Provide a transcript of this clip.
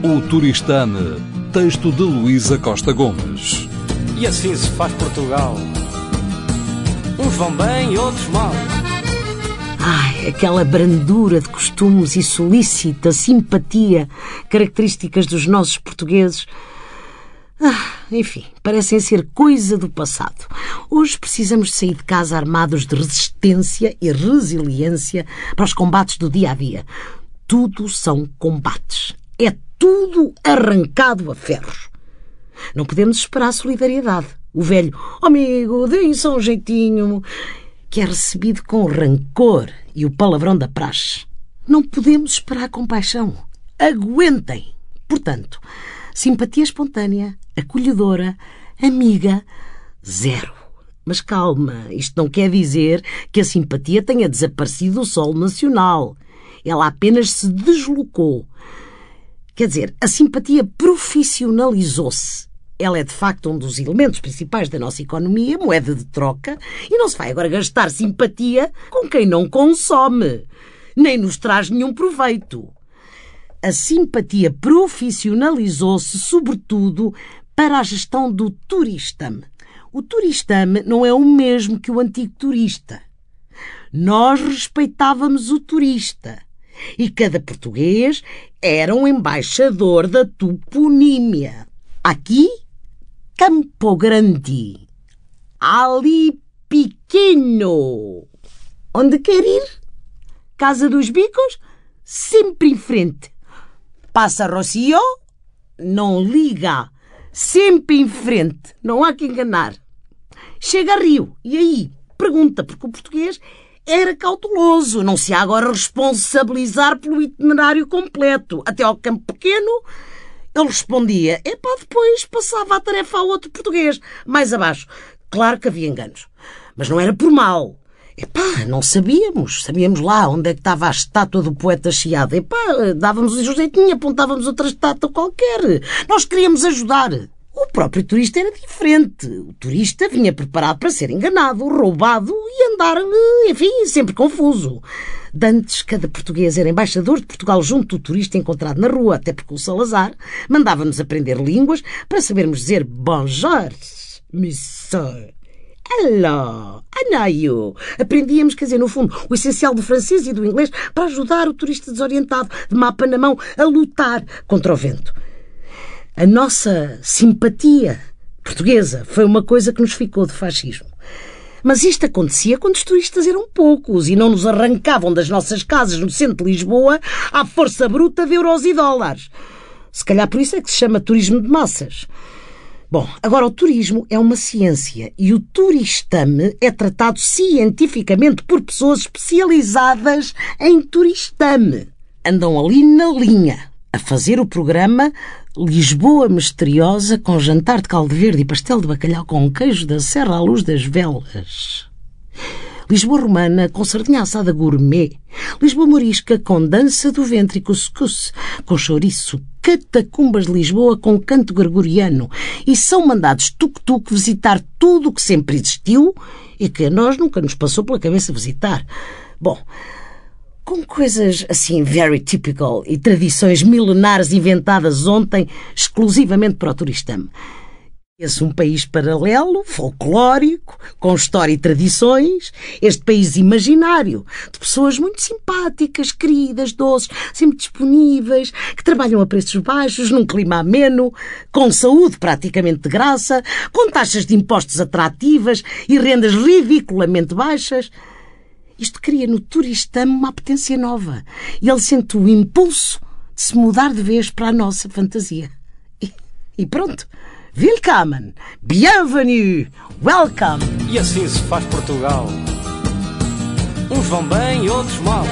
O Turistame, texto de Luísa Costa Gomes. E assim se faz Portugal. Uns vão bem e outros mal. Ai, aquela brandura de costumes e solícita simpatia, características dos nossos portugueses. Ah, enfim, parecem ser coisa do passado. Hoje precisamos de sair de casa armados de resistência e resiliência para os combates do dia a dia. Tudo são combates. É tudo arrancado a ferros. Não podemos esperar solidariedade. O velho, amigo, deem só um jeitinho, que é recebido com rancor e o palavrão da praxe. Não podemos esperar compaixão. Aguentem. Portanto, simpatia espontânea, acolhedora, amiga, zero. Mas calma, isto não quer dizer que a simpatia tenha desaparecido do solo nacional. Ela apenas se deslocou. Quer dizer, a simpatia profissionalizou-se. Ela é de facto um dos elementos principais da nossa economia, moeda de troca, e não se vai agora gastar simpatia com quem não consome, nem nos traz nenhum proveito. A simpatia profissionalizou-se, sobretudo, para a gestão do turistame. O turistame não é o mesmo que o antigo turista. Nós respeitávamos o turista e cada português era um embaixador da toponímia. Aqui, Campo Grande. Ali, pequeno. Onde quer ir? Casa dos Bicos? Sempre em frente. Passa Rocio? Não liga. Sempre em frente. Não há que enganar. Chega a Rio. E aí? Pergunta, porque o português era cauteloso. Não se há agora responsabilizar pelo itinerário completo. Até ao campo pequeno, ele respondia. Epá, depois passava a tarefa a outro português. Mais abaixo. Claro que havia enganos. Mas não era por mal. Epá, não sabíamos. Sabíamos lá onde é que estava a estátua do poeta Chiado. Epá, dávamos um jeitinho, apontávamos outra estátua qualquer. Nós queríamos ajudar. O próprio turista era diferente. O turista vinha preparado para ser enganado, roubado e andar, enfim, sempre confuso. Dantes, cada português era embaixador de Portugal junto do turista encontrado na rua, até porque o Salazar mandava-nos aprender línguas para sabermos dizer bonjour, monsieur. Hello, Anaio. Aprendíamos, quer dizer, no fundo, o essencial do francês e do inglês para ajudar o turista desorientado, de mapa na mão, a lutar contra o vento. A nossa simpatia portuguesa foi uma coisa que nos ficou de fascismo. Mas isto acontecia quando os turistas eram poucos e não nos arrancavam das nossas casas no centro de Lisboa à força bruta de euros e dólares. Se calhar por isso é que se chama turismo de massas. Bom, agora o turismo é uma ciência e o turistame é tratado cientificamente por pessoas especializadas em turistame. Andam ali na linha a fazer o programa Lisboa Misteriosa com jantar de caldo verde e pastel de bacalhau com queijo da Serra à luz das velas. Lisboa Romana com sardinha assada gourmet. Lisboa Morisca com dança do ventre e cuscuz, com chouriço. Catacumbas de Lisboa com canto gregoriano. E são mandados tuk-tuk visitar tudo o que sempre existiu e que a nós nunca nos passou pela cabeça visitar. Bom, com coisas assim very typical e tradições milenares inventadas ontem exclusivamente para o turistame. Esse um país paralelo, folclórico, com história e tradições, este país imaginário, de pessoas muito simpáticas, queridas, doces, sempre disponíveis, que trabalham a preços baixos, num clima ameno, com saúde praticamente de graça, com taxas de impostos atrativas e rendas ridiculamente baixas. Isto cria no turistamo uma potência nova e ele sente o impulso de se mudar de vez para a nossa fantasia. E, e pronto. Willkommen, bienvenue, welcome. E assim se faz Portugal. Uns vão bem outros mal.